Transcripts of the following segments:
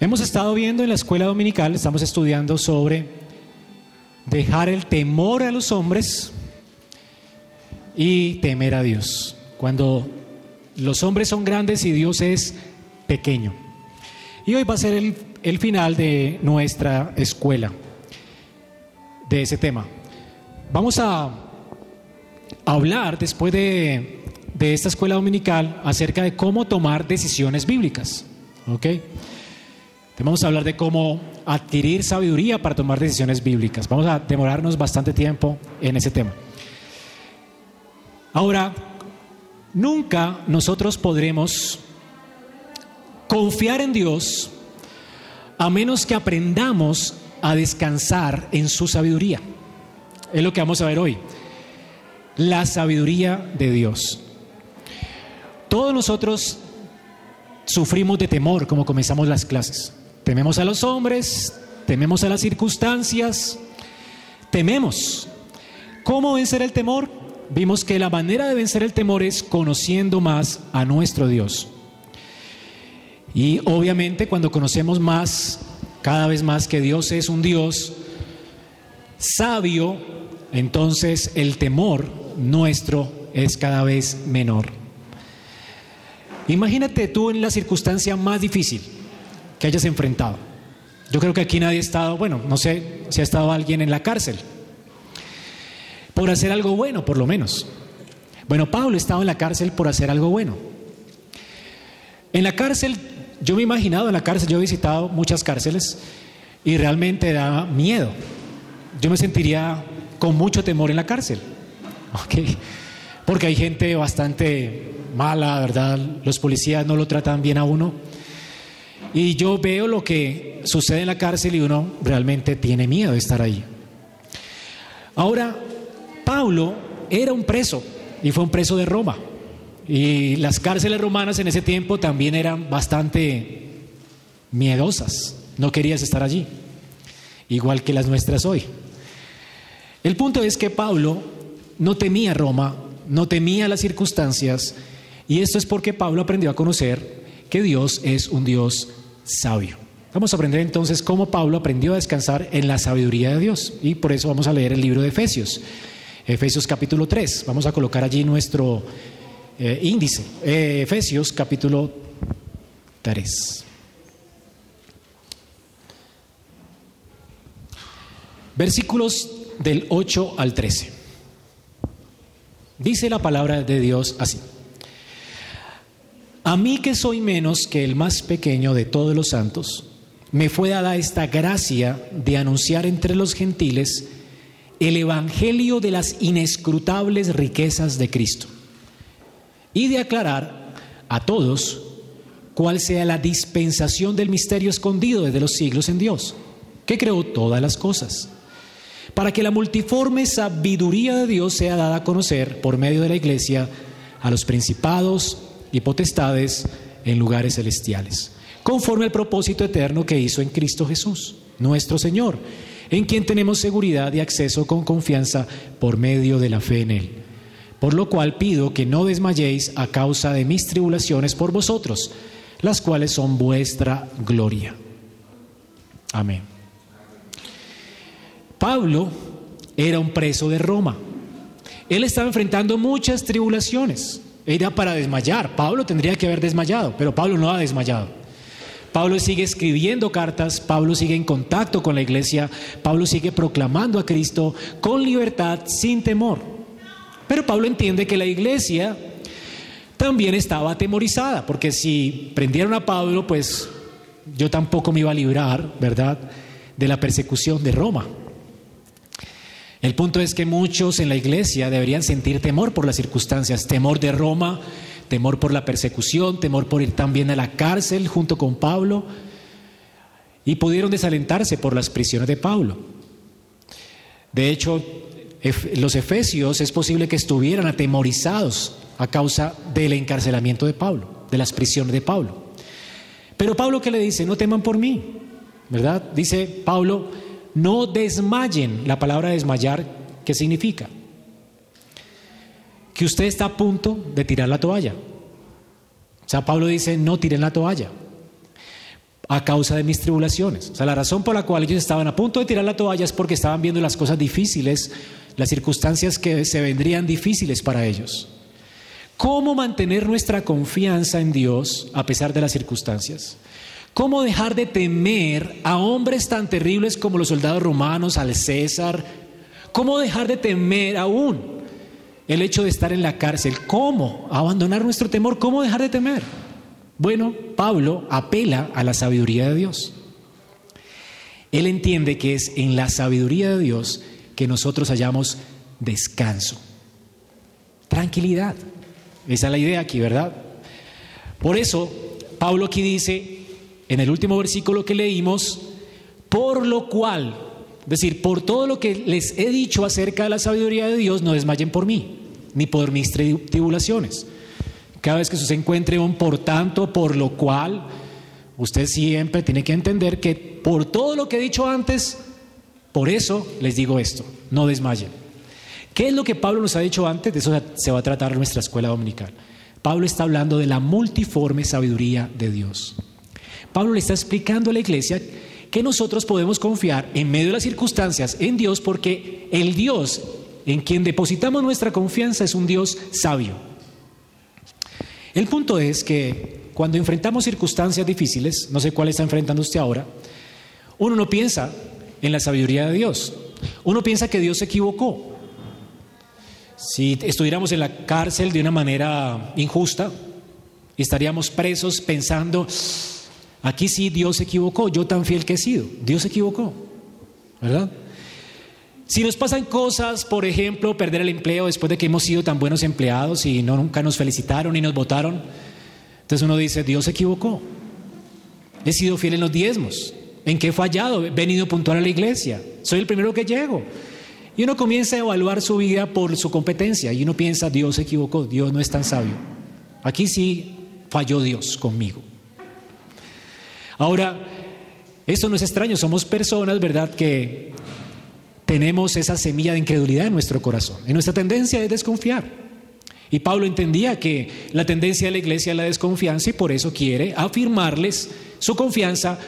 Hemos estado viendo en la escuela dominical, estamos estudiando sobre dejar el temor a los hombres y temer a Dios. Cuando los hombres son grandes y Dios es pequeño. Y hoy va a ser el, el final de nuestra escuela, de ese tema. Vamos a hablar después de, de esta escuela dominical acerca de cómo tomar decisiones bíblicas. ¿Ok? Vamos a hablar de cómo adquirir sabiduría para tomar decisiones bíblicas. Vamos a demorarnos bastante tiempo en ese tema. Ahora, nunca nosotros podremos confiar en Dios a menos que aprendamos a descansar en su sabiduría. Es lo que vamos a ver hoy. La sabiduría de Dios. Todos nosotros sufrimos de temor como comenzamos las clases. Tememos a los hombres, tememos a las circunstancias, tememos. ¿Cómo vencer el temor? Vimos que la manera de vencer el temor es conociendo más a nuestro Dios. Y obviamente cuando conocemos más, cada vez más que Dios es un Dios sabio, entonces el temor nuestro es cada vez menor. Imagínate tú en la circunstancia más difícil que hayas enfrentado. Yo creo que aquí nadie ha estado, bueno, no sé si ha estado alguien en la cárcel, por hacer algo bueno, por lo menos. Bueno, Pablo estaba en la cárcel por hacer algo bueno. En la cárcel, yo me he imaginado en la cárcel, yo he visitado muchas cárceles y realmente da miedo. Yo me sentiría con mucho temor en la cárcel. Porque hay gente bastante mala, ¿verdad? Los policías no lo tratan bien a uno. Y yo veo lo que sucede en la cárcel y uno realmente tiene miedo de estar ahí. Ahora, Pablo era un preso y fue un preso de Roma. Y las cárceles romanas en ese tiempo también eran bastante miedosas. No querías estar allí, igual que las nuestras hoy. El punto es que Pablo no temía Roma, no temía las circunstancias, y esto es porque Pablo aprendió a conocer que Dios es un Dios sabio. Vamos a aprender entonces cómo Pablo aprendió a descansar en la sabiduría de Dios. Y por eso vamos a leer el libro de Efesios. Efesios capítulo 3. Vamos a colocar allí nuestro eh, índice. Eh, Efesios capítulo 3. Versículos del 8 al 13. Dice la palabra de Dios así. A mí que soy menos que el más pequeño de todos los santos, me fue dada esta gracia de anunciar entre los gentiles el Evangelio de las inescrutables riquezas de Cristo y de aclarar a todos cuál sea la dispensación del misterio escondido desde los siglos en Dios, que creó todas las cosas, para que la multiforme sabiduría de Dios sea dada a conocer por medio de la iglesia a los principados, y potestades en lugares celestiales, conforme al propósito eterno que hizo en Cristo Jesús, nuestro Señor, en quien tenemos seguridad y acceso con confianza por medio de la fe en Él. Por lo cual pido que no desmayéis a causa de mis tribulaciones por vosotros, las cuales son vuestra gloria. Amén. Pablo era un preso de Roma. Él estaba enfrentando muchas tribulaciones. Era para desmayar. Pablo tendría que haber desmayado, pero Pablo no ha desmayado. Pablo sigue escribiendo cartas, Pablo sigue en contacto con la iglesia, Pablo sigue proclamando a Cristo con libertad, sin temor. Pero Pablo entiende que la iglesia también estaba atemorizada, porque si prendieron a Pablo, pues yo tampoco me iba a librar, ¿verdad?, de la persecución de Roma. El punto es que muchos en la iglesia deberían sentir temor por las circunstancias, temor de Roma, temor por la persecución, temor por ir también a la cárcel junto con Pablo, y pudieron desalentarse por las prisiones de Pablo. De hecho, los efesios es posible que estuvieran atemorizados a causa del encarcelamiento de Pablo, de las prisiones de Pablo. Pero Pablo que le dice, no teman por mí, ¿verdad? Dice Pablo, no desmayen. La palabra desmayar, ¿qué significa? Que usted está a punto de tirar la toalla. O sea, Pablo dice, no tiren la toalla. a causa de mis tribulaciones. O sea, la razón por la cual ellos estaban a punto de tirar la toalla es porque estaban viendo las cosas difíciles, las circunstancias que se vendrían difíciles para ellos. ¿Cómo mantener nuestra confianza en Dios a pesar de las circunstancias? ¿Cómo dejar de temer a hombres tan terribles como los soldados romanos, al César? ¿Cómo dejar de temer aún el hecho de estar en la cárcel? ¿Cómo abandonar nuestro temor? ¿Cómo dejar de temer? Bueno, Pablo apela a la sabiduría de Dios. Él entiende que es en la sabiduría de Dios que nosotros hallamos descanso, tranquilidad. Esa es la idea aquí, ¿verdad? Por eso, Pablo aquí dice, en el último versículo que leímos, por lo cual, es decir, por todo lo que les he dicho acerca de la sabiduría de Dios, no desmayen por mí, ni por mis tribulaciones. Cada vez que se encuentre un por tanto, por lo cual, usted siempre tiene que entender que por todo lo que he dicho antes, por eso les digo esto, no desmayen. ¿Qué es lo que Pablo nos ha dicho antes? De eso se va a tratar nuestra escuela dominical. Pablo está hablando de la multiforme sabiduría de Dios. Pablo le está explicando a la iglesia que nosotros podemos confiar en medio de las circunstancias en Dios porque el Dios en quien depositamos nuestra confianza es un Dios sabio. El punto es que cuando enfrentamos circunstancias difíciles, no sé cuál está enfrentando usted ahora, uno no piensa en la sabiduría de Dios. Uno piensa que Dios se equivocó. Si estuviéramos en la cárcel de una manera injusta, estaríamos presos pensando, aquí sí Dios se equivocó, yo tan fiel que he sido, Dios se equivocó, ¿verdad? Si nos pasan cosas, por ejemplo, perder el empleo después de que hemos sido tan buenos empleados y no, nunca nos felicitaron y nos votaron, entonces uno dice, Dios se equivocó. He sido fiel en los diezmos. ¿En qué he fallado? He venido puntual a la iglesia. Soy el primero que llego. Y uno comienza a evaluar su vida por su competencia y uno piensa, Dios se equivocó, Dios no es tan sabio. Aquí sí falló Dios conmigo. Ahora, esto no es extraño, somos personas, ¿verdad?, que tenemos esa semilla de incredulidad en nuestro corazón. Y nuestra tendencia es desconfiar. Y Pablo entendía que la tendencia de la iglesia es la desconfianza y por eso quiere afirmarles su confianza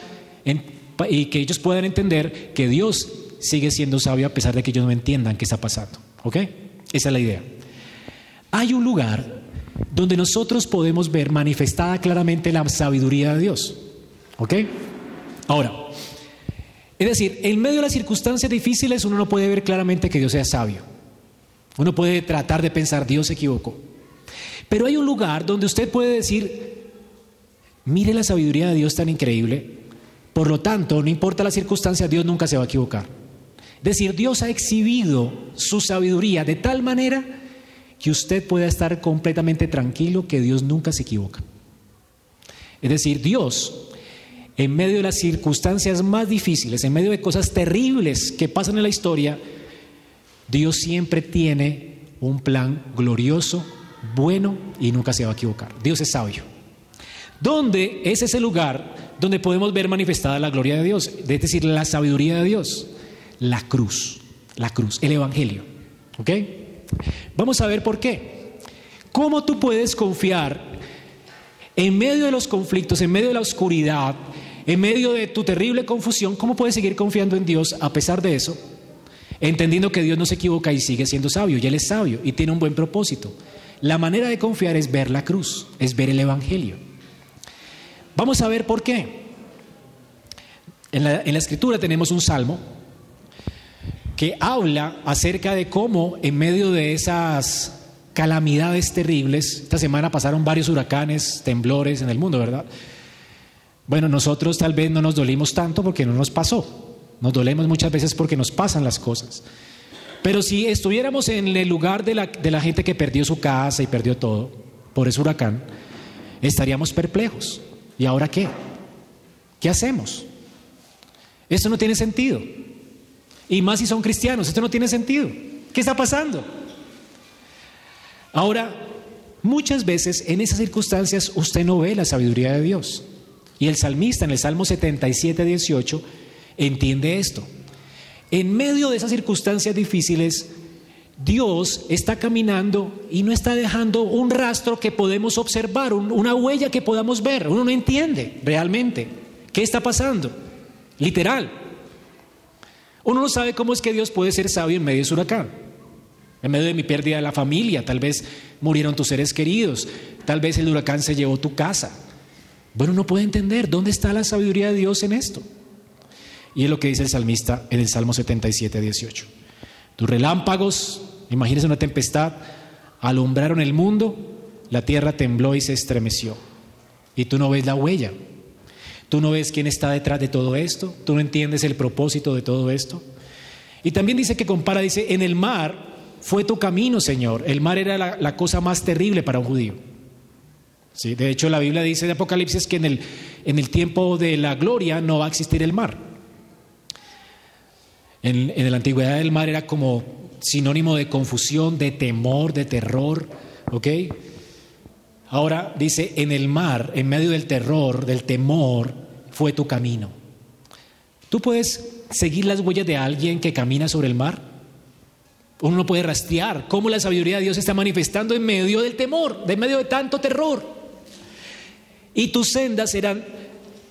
y que ellos puedan entender que Dios sigue siendo sabio a pesar de que ellos no entiendan qué está pasando. ¿Ok? Esa es la idea. Hay un lugar donde nosotros podemos ver manifestada claramente la sabiduría de Dios. ¿Ok? Ahora, es decir, en medio de las circunstancias difíciles uno no puede ver claramente que Dios sea sabio. Uno puede tratar de pensar, Dios se equivocó. Pero hay un lugar donde usted puede decir, mire la sabiduría de Dios tan increíble, por lo tanto, no importa las circunstancias, Dios nunca se va a equivocar. Es decir, Dios ha exhibido su sabiduría de tal manera que usted pueda estar completamente tranquilo que Dios nunca se equivoca. Es decir, Dios en medio de las circunstancias más difíciles, en medio de cosas terribles que pasan en la historia, Dios siempre tiene un plan glorioso, bueno y nunca se va a equivocar. Dios es sabio. ¿Dónde es ese lugar donde podemos ver manifestada la gloria de Dios? Es decir, la sabiduría de Dios. La cruz, la cruz, el Evangelio. ¿Ok? Vamos a ver por qué. ¿Cómo tú puedes confiar en medio de los conflictos, en medio de la oscuridad, en medio de tu terrible confusión, ¿cómo puedes seguir confiando en Dios a pesar de eso? Entendiendo que Dios no se equivoca y sigue siendo sabio, y Él es sabio y tiene un buen propósito. La manera de confiar es ver la cruz, es ver el Evangelio. Vamos a ver por qué. En la, en la escritura tenemos un salmo que habla acerca de cómo en medio de esas calamidades terribles, esta semana pasaron varios huracanes, temblores en el mundo, ¿verdad? Bueno, nosotros tal vez no nos dolimos tanto porque no nos pasó. Nos dolemos muchas veces porque nos pasan las cosas. Pero si estuviéramos en el lugar de la, de la gente que perdió su casa y perdió todo por ese huracán, estaríamos perplejos. ¿Y ahora qué? ¿Qué hacemos? Esto no tiene sentido. Y más si son cristianos, esto no tiene sentido. ¿Qué está pasando? Ahora, muchas veces en esas circunstancias usted no ve la sabiduría de Dios. Y el salmista en el Salmo 77, 18 entiende esto. En medio de esas circunstancias difíciles, Dios está caminando y no está dejando un rastro que podemos observar, una huella que podamos ver. Uno no entiende realmente ¿Qué está pasando? Literal. Uno no sabe cómo es que Dios puede ser sabio en medio de su huracán. En medio de mi pérdida de la familia, tal vez murieron tus seres queridos, tal vez el huracán se llevó tu casa. Bueno, no puede entender dónde está la sabiduría de Dios en esto. Y es lo que dice el salmista en el Salmo 77, 18. Tus relámpagos, imagínese una tempestad, alumbraron el mundo, la tierra tembló y se estremeció. Y tú no ves la huella, tú no ves quién está detrás de todo esto, tú no entiendes el propósito de todo esto. Y también dice que compara, dice, en el mar fue tu camino, Señor. El mar era la, cosa más terrible para un judío. ¿Sí? De hecho, la Biblia dice de Apocalipsis que en el, en el tiempo de la gloria no va a existir el mar. En, en, la antigüedad el mar era como sinónimo de confusión, de temor, de terror. ¿Ok? Ahora dice, en el mar, en medio del terror, del temor, fue tu camino. ¿Tú puedes seguir las huellas de alguien que camina sobre el mar? Uno no puede rastrear cómo la sabiduría de Dios está manifestando en medio del temor, en medio de tanto terror. Y tus sendas serán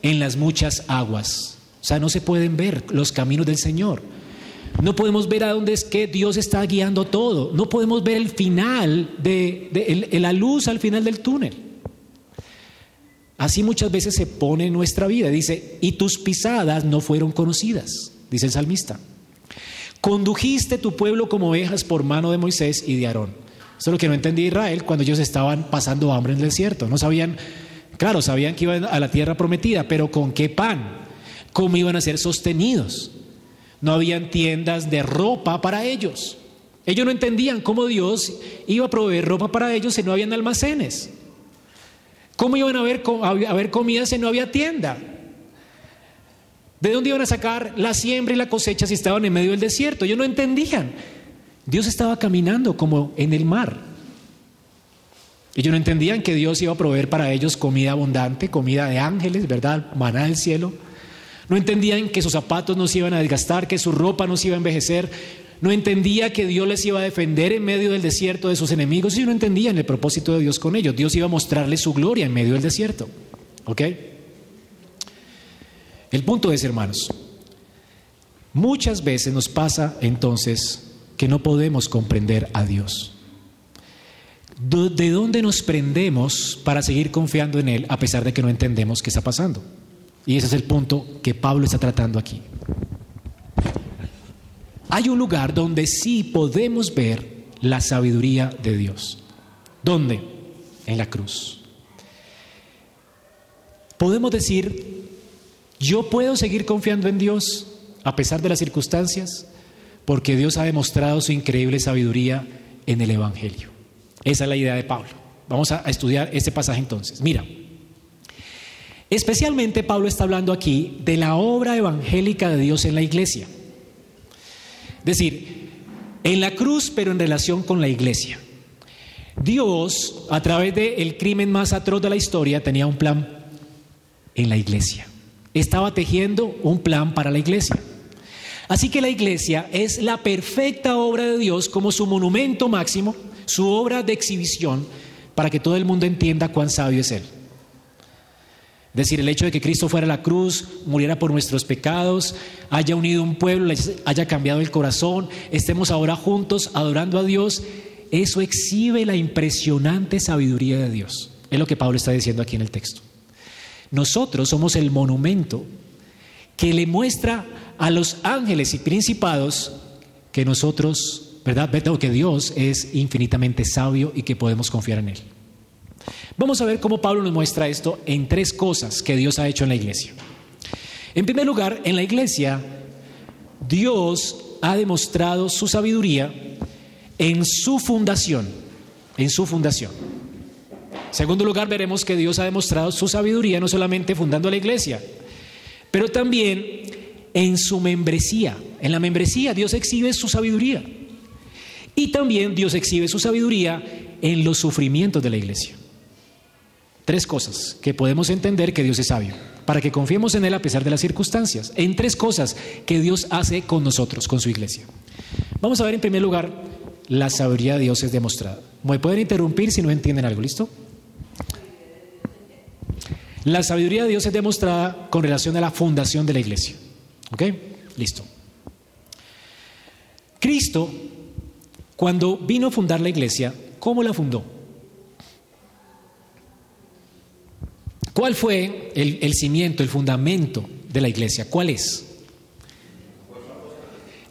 en las muchas aguas. O sea, no se pueden ver los caminos del Señor. No podemos ver a dónde es que Dios está guiando todo. No podemos ver el final de, la luz al final del túnel. Así muchas veces se pone en nuestra vida. Dice, y tus pisadas no fueron conocidas, dice el salmista. Condujiste tu pueblo como ovejas por mano de Moisés y de Aarón. Eso es lo que no entendía Israel cuando ellos estaban pasando hambre en el desierto. No sabían, claro, sabían que iban a la tierra prometida, pero ¿con qué pan? ¿Cómo iban a ser sostenidos? No habían tiendas de ropa para ellos. Ellos no entendían cómo Dios iba a proveer ropa para ellos si no habían almacenes. ¿Cómo iban a haber, a comida si no había tienda? ¿De dónde iban a sacar la siembra y la cosecha si estaban en medio del desierto? Ellos no entendían. Dios estaba caminando como en el mar. Ellos no entendían que Dios iba a proveer para ellos comida abundante, comida de ángeles, ¿verdad? Maná del cielo. No entendían que sus zapatos no se iban a desgastar, que su ropa no se iba a envejecer. No entendía que Dios les iba a defender en medio del desierto de sus enemigos. Ellos no entendían el propósito de Dios con ellos. Dios iba a mostrarles su gloria en medio del desierto. ¿Ok? El punto es, hermanos, muchas veces nos pasa entonces que no podemos comprender a Dios. ¿De dónde nos prendemos para seguir confiando en Él a pesar de que no entendemos qué está pasando? Y ese es el punto que Pablo está tratando aquí. Hay un lugar donde sí podemos ver la sabiduría de Dios. ¿Dónde? En la cruz. Podemos decir, yo puedo seguir confiando en Dios a pesar de las circunstancias, porque Dios ha demostrado su increíble sabiduría en el Evangelio. Esa es la idea de Pablo. Vamos a estudiar este pasaje entonces. Mira, especialmente Pablo está hablando aquí de la obra evangélica de Dios en la iglesia. Es decir, en la cruz, pero en relación con la iglesia. Dios, a través del crimen más atroz de la historia, tenía un plan en la iglesia estaba tejiendo un plan para la iglesia. Así que la iglesia es la perfecta obra de Dios como su monumento máximo, su obra de exhibición, para que todo el mundo entienda cuán sabio es Él. Es decir, el hecho de que Cristo fuera a la cruz, muriera por nuestros pecados, haya unido un pueblo, haya cambiado el corazón, estemos ahora juntos adorando a Dios, eso exhibe la impresionante sabiduría de Dios. Es lo que Pablo está diciendo aquí en el texto. Nosotros somos el monumento que le muestra a los ángeles y principados que nosotros, ¿verdad? Que Dios es infinitamente sabio y que podemos confiar en Él. Vamos a ver cómo Pablo nos muestra esto en tres cosas que Dios ha hecho en la iglesia. En primer lugar, en la iglesia, Dios ha demostrado su sabiduría en su fundación, en su fundación. Segundo lugar, veremos que Dios ha demostrado su sabiduría no solamente fundando la iglesia, pero también en su membresía. En la membresía Dios exhibe su sabiduría. Y también Dios exhibe su sabiduría en los sufrimientos de la iglesia. Tres cosas que podemos entender que Dios es sabio, para que confiemos en Él a pesar de las circunstancias. En tres cosas que Dios hace con nosotros, con su iglesia. Vamos a ver en primer lugar, la sabiduría de Dios es demostrada. Me pueden interrumpir si no entienden algo, ¿listo? La sabiduría de Dios es demostrada con relación a la fundación de la iglesia. ¿Ok? Listo. Cristo, cuando vino a fundar la iglesia, ¿cómo la fundó? ¿Cuál fue el, el cimiento, el fundamento de la iglesia? ¿Cuál es?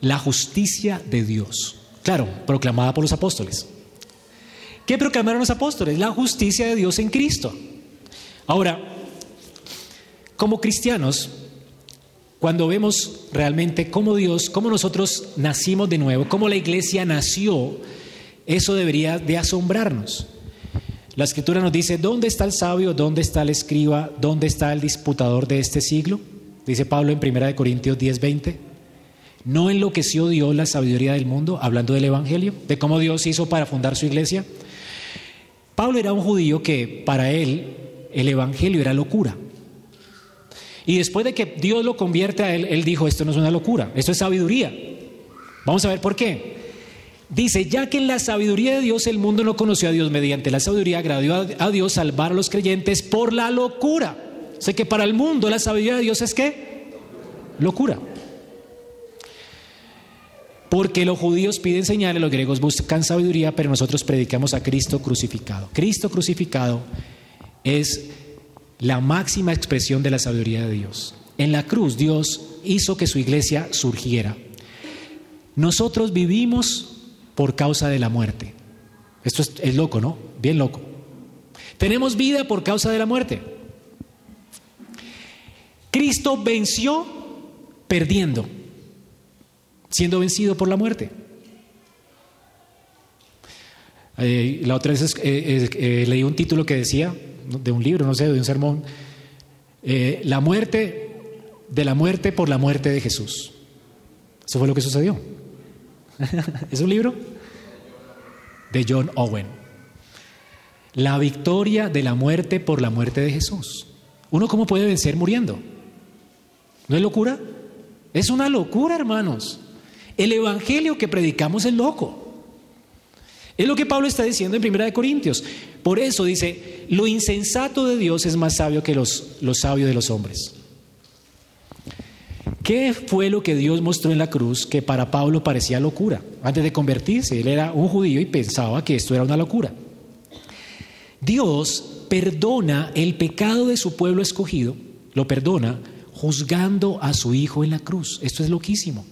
La justicia de Dios. Claro, proclamada por los apóstoles. ¿Qué proclamaron los apóstoles? La justicia de Dios en Cristo. Ahora, como cristianos, cuando vemos realmente cómo Dios, cómo nosotros nacimos de nuevo, cómo la iglesia nació, eso debería de asombrarnos. La escritura nos dice, ¿dónde está el sabio? ¿Dónde está el escriba? ¿Dónde está el disputador de este siglo? Dice Pablo en 1 Corintios 10, 20. ¿No enloqueció Dios la sabiduría del mundo, hablando del Evangelio, de cómo Dios hizo para fundar su iglesia? Pablo era un judío que para él el Evangelio era locura. Y después de que Dios lo convierte a él, él dijo, esto no es una locura, esto es sabiduría. Vamos a ver por qué. Dice, ya que en la sabiduría de Dios el mundo no conoció a Dios, mediante la sabiduría agradó a Dios salvar a los creyentes por la locura. Sé que para el mundo la sabiduría de Dios es qué? Locura. Porque los judíos piden señales, los griegos buscan sabiduría, pero nosotros predicamos a Cristo crucificado. Cristo crucificado es la máxima expresión de la sabiduría de Dios. En la cruz Dios hizo que su iglesia surgiera. Nosotros vivimos por causa de la muerte. Esto es, loco, ¿no? Bien loco. Tenemos vida por causa de la muerte. Cristo venció perdiendo, siendo vencido por la muerte. Eh, la otra vez eh, eh, leí un título que decía, de un libro, no sé, de un sermón, eh, la muerte de la muerte por la muerte de Jesús. Eso fue lo que sucedió. ¿Es un libro? De John Owen. La victoria de la muerte por la muerte de Jesús. ¿Uno cómo puede vencer muriendo? ¿No es locura? Es una locura, hermanos. El evangelio que predicamos es loco. Es lo que Pablo está diciendo en 1 Corintios. Por eso dice, lo insensato de Dios es más sabio que los, los sabios de los hombres. ¿Qué fue lo que Dios mostró en la cruz que para Pablo parecía locura? Antes de convertirse, él era un judío y pensaba que esto era una locura. Dios perdona el pecado de su pueblo escogido, lo perdona juzgando a su hijo en la cruz. Esto es loquísimo.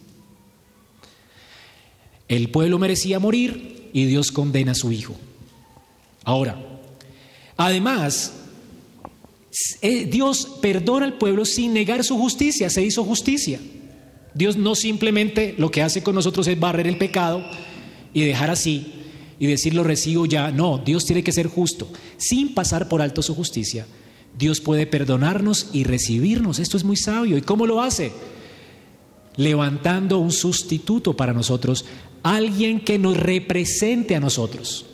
El pueblo merecía morir, y Dios condena a su hijo. Ahora, además, eh, Dios perdona al pueblo sin negar su justicia, se hizo justicia. Dios no simplemente lo que hace con nosotros es barrer el pecado y dejar así y decir lo recibo ya. No, Dios tiene que ser justo. Sin pasar por alto su justicia, Dios puede perdonarnos y recibirnos. Esto es muy sabio. ¿Y cómo lo hace? Levantando un sustituto para nosotros alguien que nos represente a nosotros.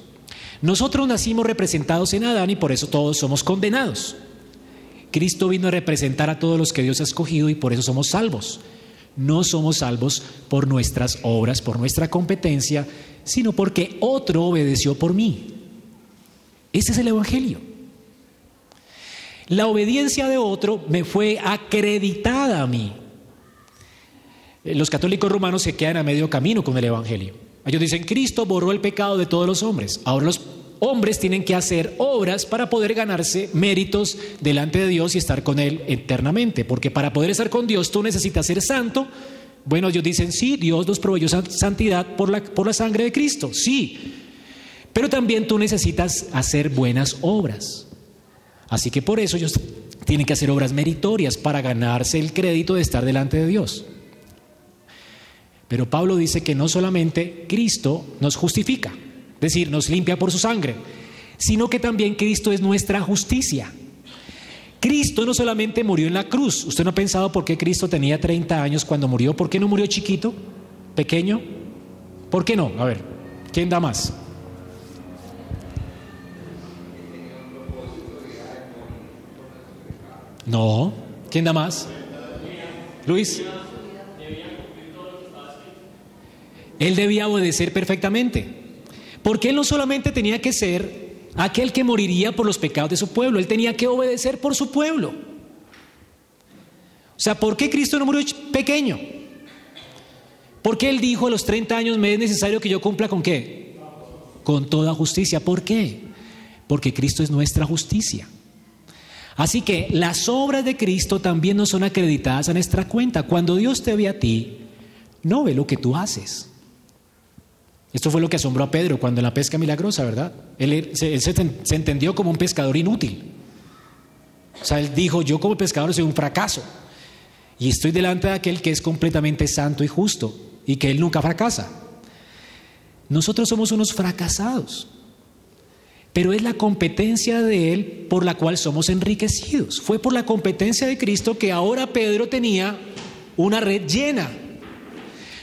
Nosotros nacimos representados en Adán y por eso todos somos condenados. Cristo vino a representar a todos los que Dios ha escogido y por eso somos salvos. No somos salvos por nuestras obras, por nuestra competencia, sino porque otro obedeció por mí. Ese es el Evangelio. La obediencia de otro me fue acreditada a mí. Eh, los católicos romanos se quedan a medio camino con el Evangelio. Ellos dicen, Cristo borró el pecado de todos los hombres. Ahora los hombres tienen que hacer obras para poder ganarse méritos delante de Dios y estar con Él eternamente. Porque para poder estar con Dios tú necesitas ser santo. Bueno, ellos dicen, sí, Dios nos proveyó santidad por la, por la sangre de Cristo, sí. Pero también tú necesitas hacer buenas obras. Así que por eso ellos tienen que hacer obras meritorias para ganarse el crédito de estar delante de Dios. Pero Pablo dice que no solamente Cristo nos justifica, es decir, nos limpia por su sangre, sino que también Cristo es nuestra justicia. Cristo no solamente murió en la cruz, ¿usted no ha pensado por qué Cristo tenía 30 años cuando murió? ¿Por qué no murió chiquito, pequeño? ¿Por qué no? A ver, ¿quién da más? No, ¿quién da más? Luis. Él debía obedecer perfectamente. Porque él no solamente tenía que ser aquel que moriría por los pecados de su pueblo. Él tenía que obedecer por su pueblo. O sea, ¿por qué Cristo no murió pequeño? Porque Él dijo a los 30 años me es necesario que yo cumpla con qué? Con toda justicia. ¿Por qué? Porque Cristo es nuestra justicia. Así que las obras de Cristo también no son acreditadas a nuestra cuenta. Cuando Dios te ve a ti, no ve lo que tú haces. Esto fue lo que asombró a Pedro cuando en la pesca milagrosa, ¿verdad? Él, se, se, entendió como un pescador inútil. O sea, él dijo, yo como pescador soy un fracaso. Y estoy delante de aquel que es completamente santo y justo y que él nunca fracasa. Nosotros somos unos fracasados pero es la competencia de Él por la cual somos enriquecidos. Fue por la competencia de Cristo que ahora Pedro tenía una red llena.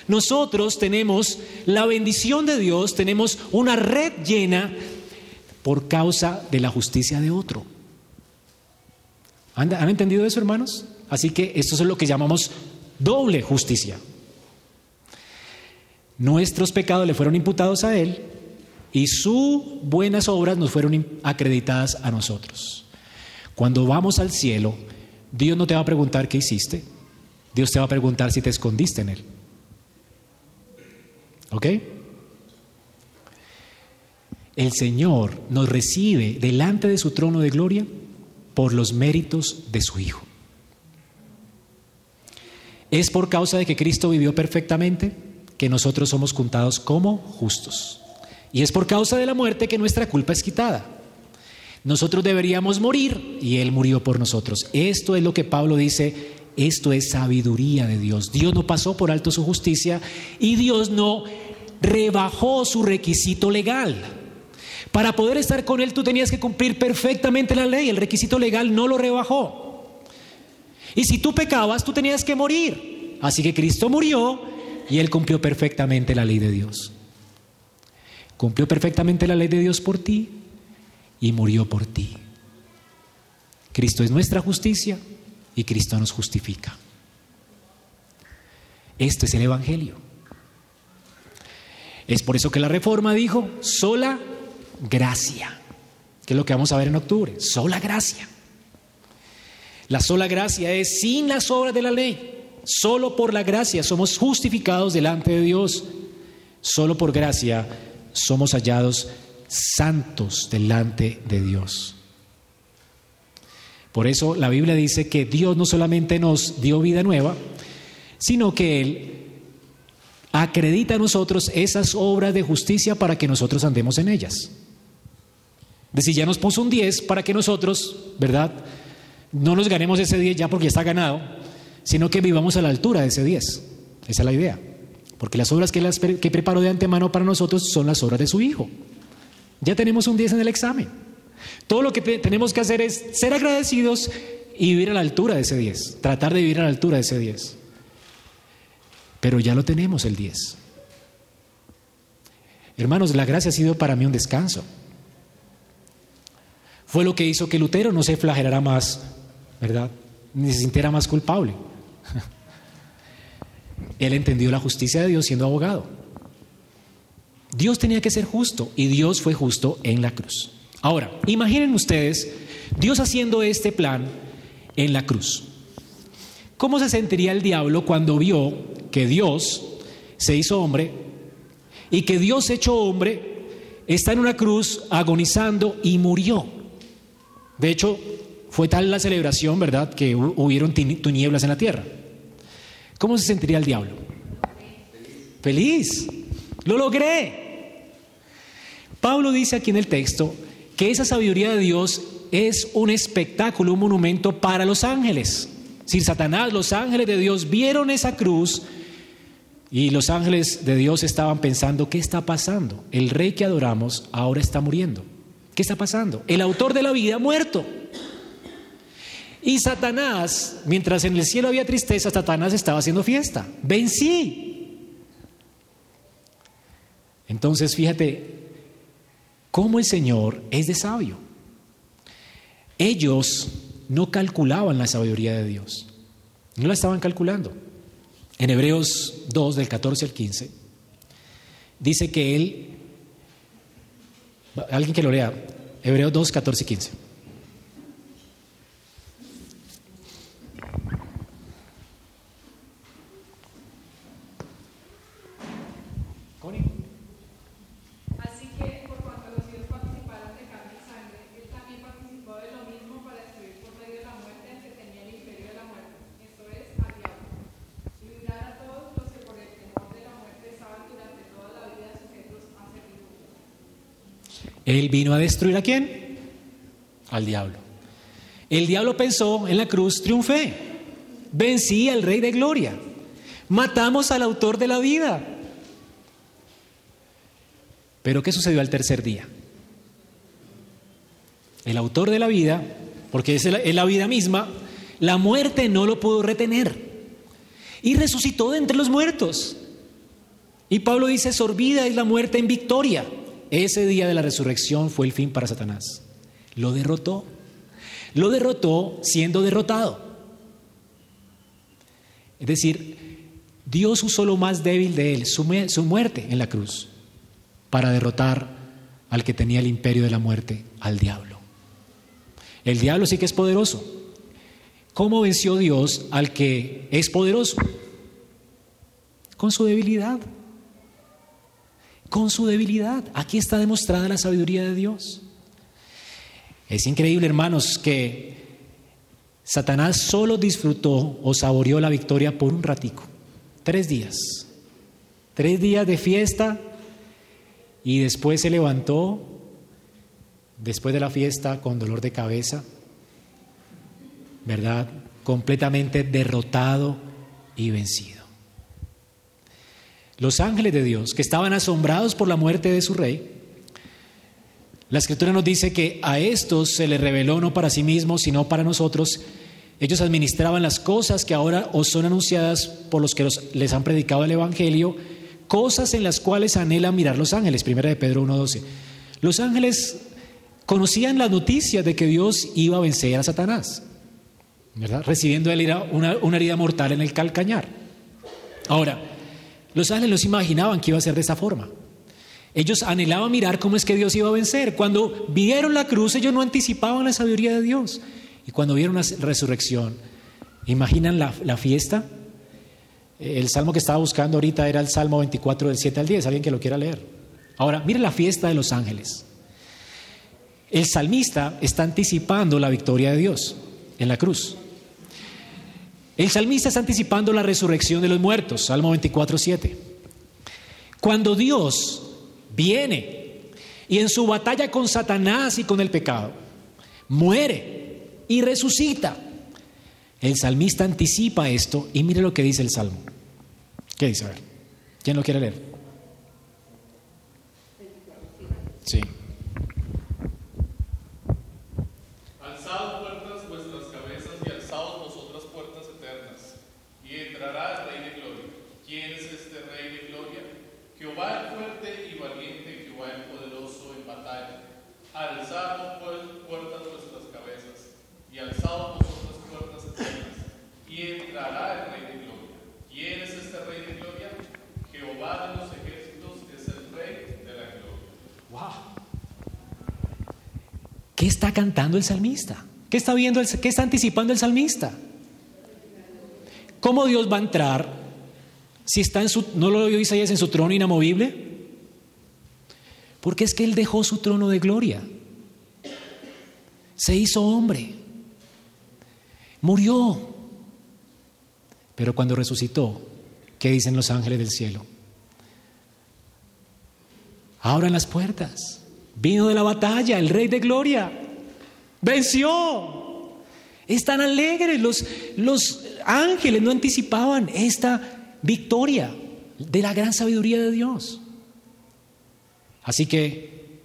Nosotros tenemos la bendición de Dios, tenemos una red llena por causa de la justicia de otro. ¿Han, entendido eso, hermanos? Así que esto es lo que llamamos doble justicia. Nuestros pecados le fueron imputados a Él y sus buenas obras nos fueron acreditadas a nosotros. Cuando vamos al cielo, Dios no te va a preguntar qué hiciste, Dios te va a preguntar si te escondiste en Él. ¿Ok? El Señor nos recibe delante de su trono de gloria por los méritos de su Hijo. Es por causa de que Cristo vivió perfectamente que nosotros somos contados como justos. Y es por causa de la muerte que nuestra culpa es quitada. Nosotros deberíamos morir y Él murió por nosotros. Esto es lo que Pablo dice, esto es sabiduría de Dios. Dios no pasó por alto su justicia y Dios no rebajó su requisito legal. Para poder estar con Él tú tenías que cumplir perfectamente la ley, el requisito legal no lo rebajó. Y si tú pecabas, tú tenías que morir. Así que Cristo murió y Él cumplió perfectamente la ley de Dios. Cumplió perfectamente la ley de Dios por ti y murió por ti. Cristo es nuestra justicia y Cristo nos justifica. Esto es el Evangelio. Es por eso que la Reforma dijo, sola gracia, que es lo que vamos a ver en octubre, sola gracia. La sola gracia es sin las obras de la ley, solo por la gracia somos justificados delante de Dios, solo por gracia somos hallados santos delante de Dios. Por eso la Biblia dice que Dios no solamente nos dio vida nueva, sino que Él acredita a nosotros esas obras de justicia para que nosotros andemos en ellas. Es decir, ya nos puso un 10 para que nosotros, ¿verdad? No nos ganemos ese 10 ya porque está ganado, sino que vivamos a la altura de ese 10. Esa es la idea. Porque las obras que, las, que preparó de antemano para nosotros son las obras de su Hijo. Ya tenemos un 10 en el examen. Todo lo que tenemos que hacer es ser agradecidos y vivir a la altura de ese 10. Tratar de vivir a la altura de ese 10. Pero ya lo tenemos el 10. Hermanos, la gracia ha sido para mí un descanso. Fue lo que hizo que Lutero no se flagelara más, ¿verdad? Ni se sintiera más culpable. Él entendió la justicia de Dios siendo abogado. Dios tenía que ser justo y Dios fue justo en la cruz. Ahora, imaginen ustedes Dios haciendo este plan en la cruz. ¿Cómo se sentiría el diablo cuando vio que Dios se hizo hombre y que Dios hecho hombre está en una cruz agonizando y murió? De hecho, fue tal la celebración, ¿verdad?, que hubieron tinieblas en la tierra. ¿Cómo se sentiría el diablo? Feliz. Lo logré. Pablo dice aquí en el texto que esa sabiduría de Dios es un espectáculo, un monumento para los ángeles. Si Satanás, los ángeles de Dios vieron esa cruz y los ángeles de Dios estaban pensando, ¿qué está pasando? El rey que adoramos ahora está muriendo. ¿Qué está pasando? El autor de la vida ha muerto. Y Satanás, mientras en el cielo había tristeza, Satanás estaba haciendo fiesta. Vencí. Entonces, fíjate cómo el Señor es de sabio. Ellos no calculaban la sabiduría de Dios. No la estaban calculando. En Hebreos 2, del 14 al 15, dice que Él, alguien que lo lea, Hebreos 2, 14 y 15. Así que, por cuanto los hijos participaron de carne y sangre, él también participó de lo mismo para destruir por medio de la muerte al que tenía el imperio de la muerte, esto es, al diablo, y librar a todos los que por el temor de la muerte estaban durante toda la vida sujetos a servidumbre. Él vino a destruir a quién? Al diablo. El diablo pensó en la cruz, triunfé, vencí al rey de gloria, matamos al autor de la vida. Pero ¿qué sucedió al tercer día? El autor de la vida, porque es la, la vida misma, la muerte no lo pudo retener y resucitó de entre los muertos. Y Pablo dice, sorbida es la muerte en victoria. Ese día de la resurrección fue el fin para Satanás. Lo derrotó. Lo derrotó siendo derrotado. Es decir, Dios usó lo más débil de él, su, su muerte en la cruz, para derrotar al que tenía el imperio de la muerte, al diablo. El diablo sí que es poderoso. ¿Cómo venció Dios al que es poderoso? Con su debilidad con su debilidad. Aquí está demostrada la sabiduría de Dios. Es increíble, hermanos, que Satanás solo disfrutó o saboreó la victoria por un ratico, tres días. Tres días de fiesta y después se levantó, después de la fiesta, con dolor de cabeza, ¿verdad? Completamente derrotado y vencido. Los ángeles de Dios, que estaban asombrados por la muerte de su rey, la escritura nos dice que a estos se les reveló no para sí mismos, sino para nosotros. Ellos administraban las cosas que ahora os son anunciadas por los que les han predicado el Evangelio, cosas en las cuales anhelan mirar los ángeles. Primera de Pedro 1.12. Los ángeles conocían las noticias de que Dios iba a vencer a Satanás, ¿verdad? Recibiendo una, una herida mortal en el calcañar. Ahora, los ángeles no se imaginaban que iba a ser de esta forma. Ellos anhelaban mirar cómo es que Dios iba a vencer. Cuando vieron la cruz, ellos no anticipaban la sabiduría de Dios. Y cuando vieron la resurrección, ¿imaginan la, la fiesta? El salmo que estaba buscando ahorita era el Salmo 24 del 7 al 10, alguien que lo quiera leer. Ahora, miren la fiesta de los ángeles. El salmista está anticipando la victoria de Dios en la cruz. El salmista está anticipando la resurrección de los muertos, Salmo 24, 7. Cuando Dios viene y en su batalla con Satanás y con el pecado, muere y resucita, el salmista anticipa esto y mire lo que dice el Salmo. ¿Qué dice? A ver, ¿quién lo quiere leer? Sí. Alzad puertas vuestras cabezas y alzaos vosotras puertas eternas, y entrará el Rey de Gloria. ¿Quién es este Rey de Gloria? Jehová el fuerte y valiente, Jehová el poderoso en batalla. Alzad pues puertas vuestras cabezas, y alzaos vosotras puertas eternas, y entrará el Rey de Gloria. ¿Quién es este Rey de Gloria? Jehová de los ejércitos es el Rey de la Gloria. Wow. ¿Qué está cantando el salmista? ¿Qué está viendo? El, ¿Qué está anticipando el salmista? ¿Cómo Dios va a entrar si está en su, no lo vio Isaías en su trono inamovible? Porque es que él dejó su trono de gloria. Se hizo hombre. Murió. Pero cuando resucitó, ¿qué dicen los ángeles del cielo? Abran las puertas. Vino de la batalla, el rey de gloria. Venció. Están alegres. Los, los ángeles no anticipaban esta victoria de la gran sabiduría de Dios. Así que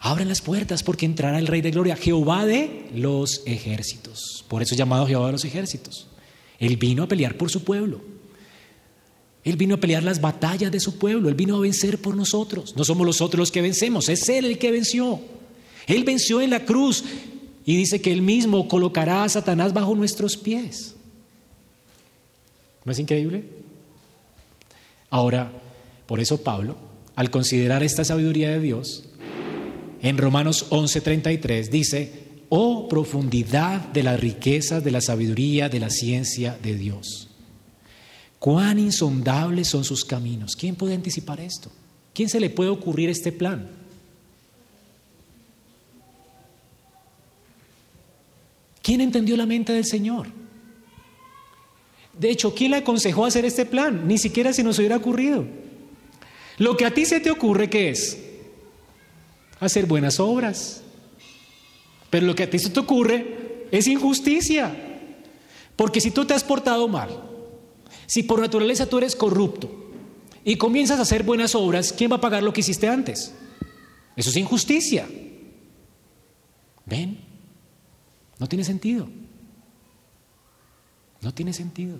abran las puertas porque entrará el rey de gloria, Jehová de los ejércitos. Por eso es llamado Jehová de los ejércitos. Él vino a pelear por su pueblo. Él vino a pelear las batallas de su pueblo, Él vino a vencer por nosotros. No somos nosotros los que vencemos, es Él el que venció. Él venció en la cruz y dice que Él mismo colocará a Satanás bajo nuestros pies. ¿No es increíble? Ahora, por eso Pablo, al considerar esta sabiduría de Dios, en Romanos 11:33 dice, oh profundidad de las riquezas, de la sabiduría, de la ciencia de Dios. Cuán insondables son sus caminos. ¿Quién puede anticipar esto? ¿Quién se le puede ocurrir este plan? ¿Quién entendió la mente del Señor? De hecho, ¿quién le aconsejó hacer este plan? Ni siquiera se nos hubiera ocurrido. Lo que a ti se te ocurre, ¿qué es? Hacer buenas obras. Pero lo que a ti se te ocurre es injusticia. Porque si tú te has portado mal, si por naturaleza tú eres corrupto y comienzas a hacer buenas obras, ¿quién va a pagar lo que hiciste antes? Eso es injusticia. ¿Ven? No tiene sentido. No tiene sentido.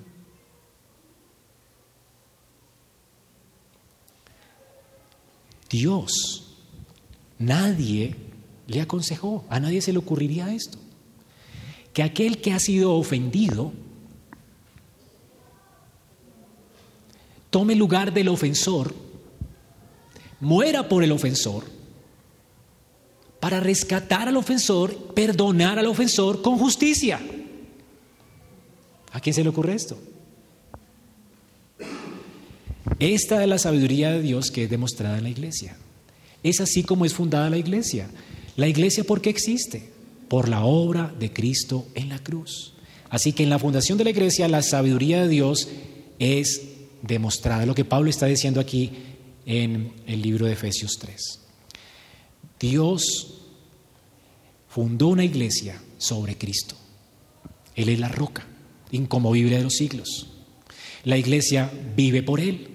Dios, nadie le aconsejó, a nadie se le ocurriría esto, que aquel que ha sido ofendido tome lugar del ofensor, muera por el ofensor, para rescatar al ofensor, perdonar al ofensor con justicia. ¿A quién se le ocurre esto? Esta es la sabiduría de Dios que es demostrada en la iglesia. Es así como es fundada la iglesia. La iglesia, ¿por qué existe? Por la obra de Cristo en la cruz. Así que en la fundación de la iglesia la sabiduría de Dios es demostrada. Lo que Pablo está diciendo aquí en el libro de Efesios 3. Dios fundó una iglesia sobre Cristo. Él es la roca, incomovible de los siglos. La iglesia vive por Él.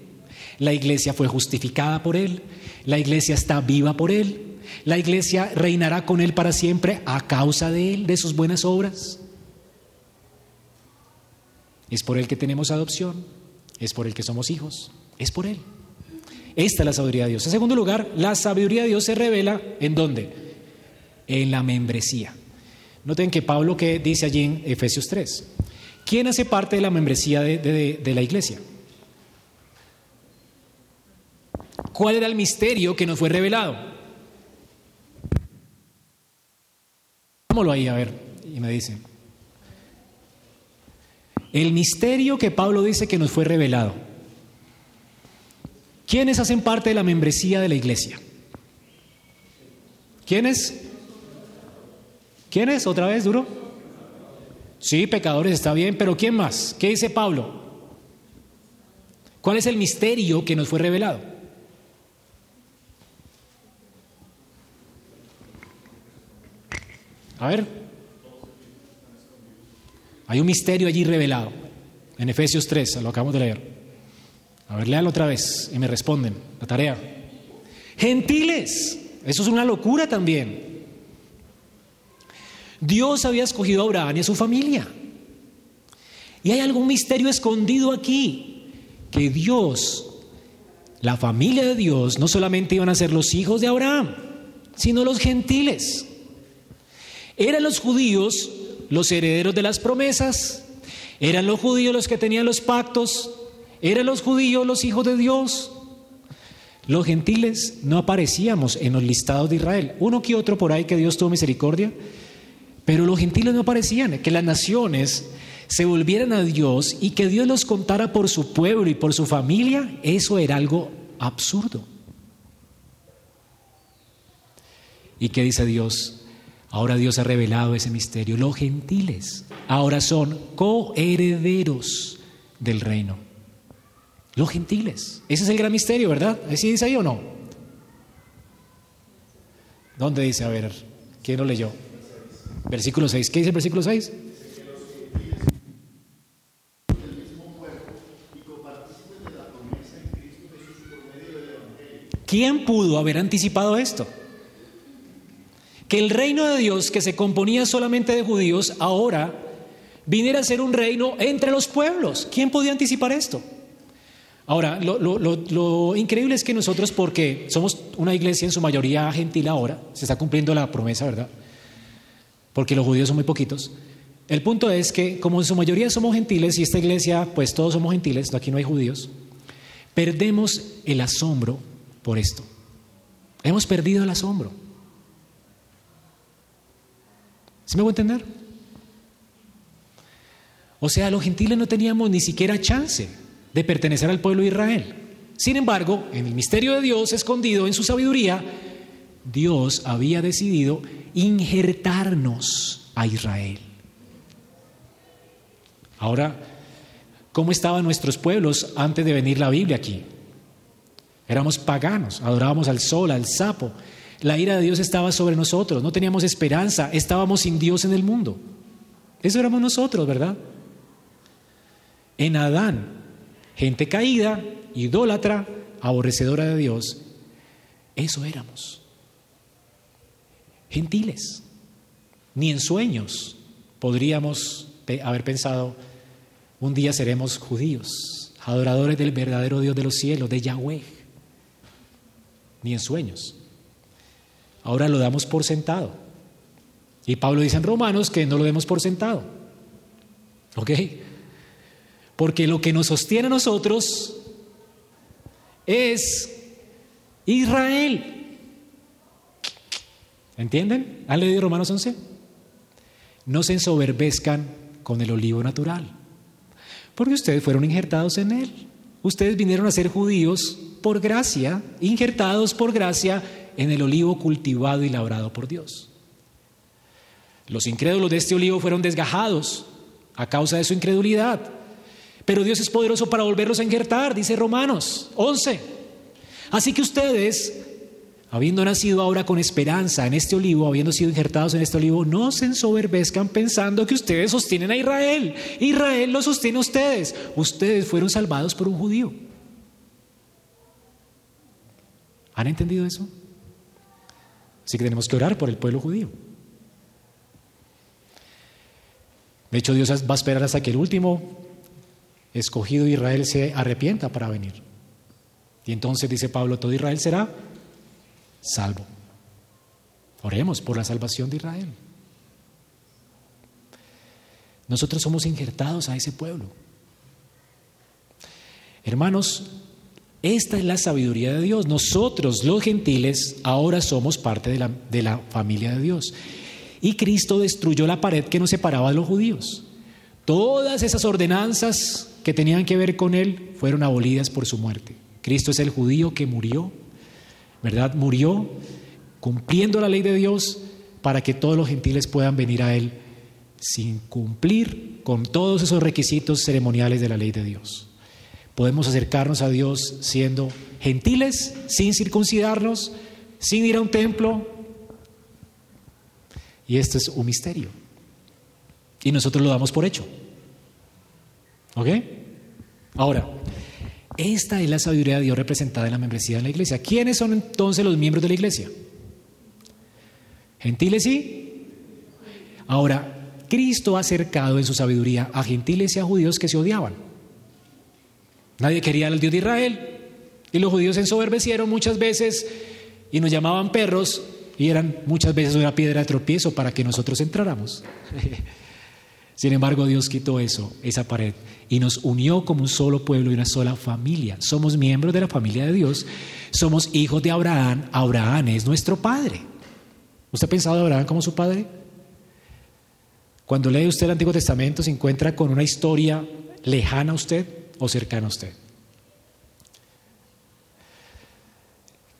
La iglesia fue justificada por Él. La iglesia está viva por Él. La iglesia reinará con Él para siempre a causa de Él, de sus buenas obras. Es por Él que tenemos adopción. Es por Él que somos hijos. Es por Él. Esta es la sabiduría de Dios. En segundo lugar, la sabiduría de Dios se revela en dónde? En la membresía. Noten que Pablo que dice allí en Efesios 3. ¿Quién hace parte de la membresía de, la iglesia? ¿Cuál era el misterio que nos fue revelado? Vámonos ahí a ver, y me dice. El misterio que Pablo dice que nos fue revelado. ¿Quiénes hacen parte de la membresía de la iglesia? ¿Quiénes? ¿Quiénes? ¿Otra vez, duro? Sí, pecadores, está bien, pero ¿quién más? ¿Qué dice Pablo? ¿Cuál es el misterio que nos fue revelado? A ver. Hay un misterio allí revelado. En Efesios 3, lo acabamos de leer. A ver, léalo otra vez y me responden. La tarea. Gentiles. Eso es una locura también. Dios había escogido a Abraham y a su familia. Y hay algún misterio escondido aquí. Que Dios, la familia de Dios, no solamente iban a ser los hijos de Abraham, sino los gentiles. Eran los judíos los herederos de las promesas, eran los judíos los que tenían los pactos, eran los judíos los hijos de Dios. Los gentiles no aparecíamos en los listados de Israel. Uno que otro por ahí que Dios tuvo misericordia, pero los gentiles no aparecían. Que las naciones se volvieran a Dios y que Dios los contara por su pueblo y por su familia, eso era algo absurdo. ¿Y qué dice Dios? Ahora Dios ha revelado ese misterio. Los gentiles ahora son coherederos del reino. Los gentiles. Ese es el gran misterio, ¿verdad? ¿Así dice ahí o no? ¿Dónde dice? A ver, ¿quién lo leyó? Versículo 6. ¿Qué dice el versículo 6? ¿Quién pudo haber anticipado esto? Que el reino de Dios, que se componía solamente de judíos, ahora viniera a ser un reino entre los pueblos. ¿Quién podía anticipar esto? Ahora, lo, lo, lo, lo, increíble es que nosotros, porque somos una iglesia en su mayoría gentil ahora, se está cumpliendo la promesa, ¿verdad? Porque los judíos son muy poquitos. El punto es que como en su mayoría somos gentiles y esta iglesia, pues todos somos gentiles, aquí no hay judíos, perdemos el asombro por esto. Hemos perdido el asombro. ¿Sí me voy a entender? O sea, los gentiles no teníamos ni siquiera chance de pertenecer al pueblo de Israel. Sin embargo, en el misterio de Dios escondido en su sabiduría, Dios había decidido injertarnos a Israel. Ahora, ¿cómo estaban nuestros pueblos antes de venir la Biblia aquí? Éramos paganos, adorábamos al sol, al sapo. La ira de Dios estaba sobre nosotros, no teníamos esperanza, estábamos sin Dios en el mundo. Eso éramos nosotros, ¿verdad? En Adán, gente caída, idólatra, aborrecedora de Dios, eso éramos. Gentiles. Ni en sueños podríamos haber pensado, un día seremos judíos, adoradores del verdadero Dios de los cielos, de Yahweh. Ni en sueños. Ahora lo damos por sentado. Y Pablo dice en Romanos que no lo demos por sentado. ¿Ok? Porque lo que nos sostiene a nosotros es Israel. ¿Entienden? ¿Han leído Romanos 11? No se ensoberbezcan con el olivo natural, porque ustedes fueron injertados en él. Ustedes vinieron a ser judíos por gracia, injertados por gracia en el olivo cultivado y labrado por Dios. Los incrédulos de este olivo fueron desgajados a causa de su incredulidad. Pero Dios es poderoso para volverlos a injertar, dice Romanos 11. Así que ustedes, habiendo nacido ahora con esperanza en este olivo, habiendo sido injertados en este olivo, no se ensoberbezcan pensando que ustedes sostienen a Israel. Israel lo sostiene a ustedes. Ustedes fueron salvados por un judío. ¿Han entendido eso? Así que tenemos que orar por el pueblo judío. De hecho, Dios va a esperar hasta que el último escogido Israel se arrepienta para venir. Y entonces dice Pablo, todo Israel será salvo. Oremos por la salvación de Israel. Nosotros somos injertados a ese pueblo. Hermanos, esta es la sabiduría de Dios. Nosotros, los gentiles, ahora somos parte de la, de la familia de Dios. Y Cristo destruyó la pared que nos separaba de los judíos. Todas esas ordenanzas que tenían que ver con él fueron abolidas por su muerte. Cristo es el judío que murió, ¿verdad? Murió cumpliendo la ley de Dios para que todos los gentiles puedan venir a él sin cumplir con todos esos requisitos ceremoniales de la ley de Dios. Podemos acercarnos a Dios siendo gentiles, sin circuncidarnos, sin ir a un templo. Y esto es un misterio. Y nosotros lo damos por hecho. ¿Ok? Ahora, esta es la sabiduría de Dios representada en la membresía de la iglesia. ¿Quiénes son entonces los miembros de la iglesia? Gentiles y... Ahora, Cristo ha acercado en su sabiduría a gentiles y a judíos que se odiaban. Nadie quería al Dios de Israel y los judíos se ensoberbecieron muchas veces y nos llamaban perros y eran muchas veces una piedra de tropiezo para que nosotros entráramos. Sin embargo, Dios quitó eso, esa pared, y nos unió como un solo pueblo y una sola familia. Somos miembros de la familia de Dios, somos hijos de Abraham, Abraham es nuestro padre. ¿Usted ha pensado en Abraham como su padre? Cuando lee usted el Antiguo Testamento, ¿se encuentra con una historia lejana a usted o cercana a usted?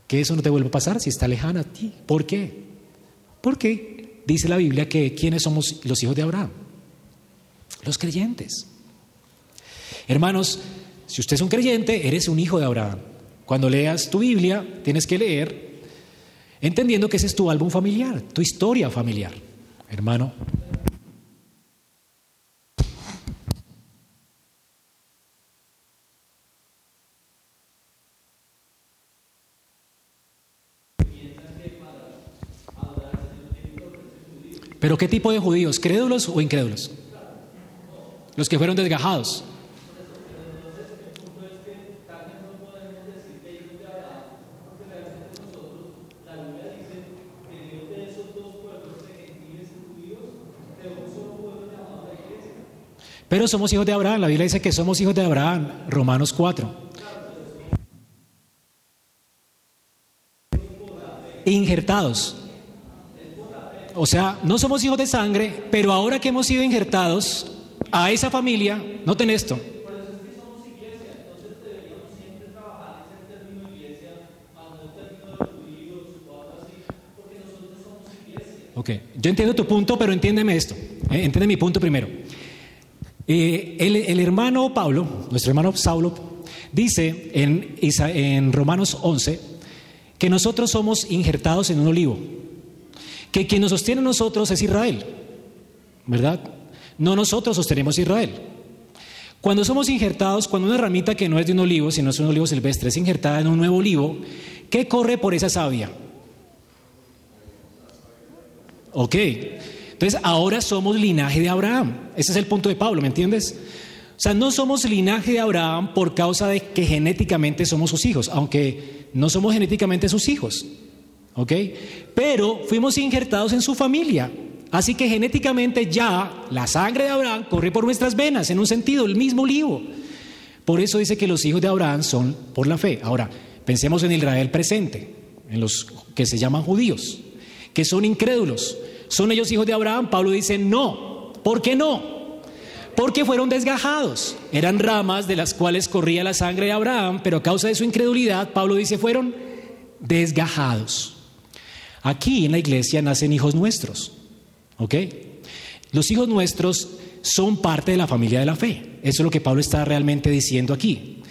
Que eso no te vuelva a pasar si está lejana a ti. ¿Por qué? Porque dice la Biblia que ¿quiénes somos los hijos de Abraham? Los creyentes. Hermanos, si usted es un creyente, eres un hijo de Abraham. Cuando leas tu Biblia, tienes que leer entendiendo que ese es tu álbum familiar, tu historia familiar. Hermano, Pero ¿qué tipo de judíos? ¿Crédulos o incrédulos? Los que fueron desgajados. Pero somos hijos de Abraham. La Biblia dice que somos hijos de Abraham. Romanos 4. Injertados. O sea, no somos hijos de sangre, pero ahora que hemos sido injertados a esa familia, noten esto. Ok, yo entiendo tu punto, pero entiéndeme esto. eh, Entiende mi punto primero. Eh, el, hermano Pablo, nuestro hermano Saulo, dice en Romanos 11 que nosotros somos injertados en un olivo, que quien nos sostiene a nosotros es Israel, ¿verdad? No nosotros sostenemos Israel. Cuando somos injertados, cuando una ramita que no es de un olivo, sino es un olivo silvestre, es injertada en un nuevo olivo, ¿qué corre por esa savia? Ok. Entonces ahora somos linaje de Abraham. Ese es el punto de Pablo, ¿me entiendes? O sea, no somos linaje de Abraham por causa de que genéticamente somos sus hijos, aunque no somos genéticamente sus hijos. ¿Ok? Pero fuimos injertados en su familia. Así que genéticamente ya la sangre de Abraham corre por nuestras venas, en un sentido, el mismo olivo. Por eso dice que los hijos de Abraham son por la fe. Ahora, pensemos en Israel presente, en los que se llaman judíos, que son incrédulos. ¿Son ellos hijos de Abraham? Pablo dice no. ¿Por qué no? Porque fueron desgajados. Eran ramas de las cuales corría la sangre de Abraham, pero a causa de su incredulidad, Pablo dice, fueron desgajados. Aquí en la iglesia nacen hijos nuestros. ¿Ok? Los hijos nuestros son parte de la familia de la fe. Eso es lo que Pablo está realmente diciendo aquí.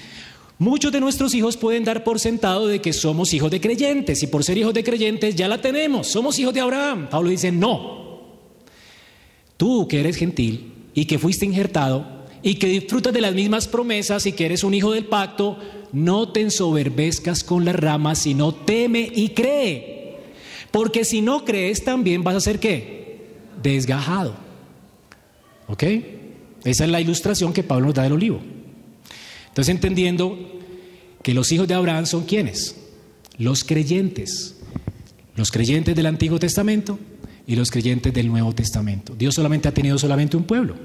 Muchos de nuestros hijos pueden dar por sentado de que somos hijos de creyentes y por ser hijos de creyentes ya la tenemos, somos hijos de Abraham. Pablo dice, no. Tú que eres gentil y que fuiste injertado y que disfrutas de las mismas promesas y que eres un hijo del pacto, no te ensoberbezcas con las ramas, sino teme y cree. Porque si no crees también vas a ser qué? Desgajado. ¿Ok? Esa es la ilustración que Pablo nos da del olivo. Entonces entendiendo que los hijos de Abraham son quienes? Los creyentes. Los creyentes del Antiguo Testamento y los creyentes del Nuevo Testamento. Dios solamente ha tenido solamente un pueblo.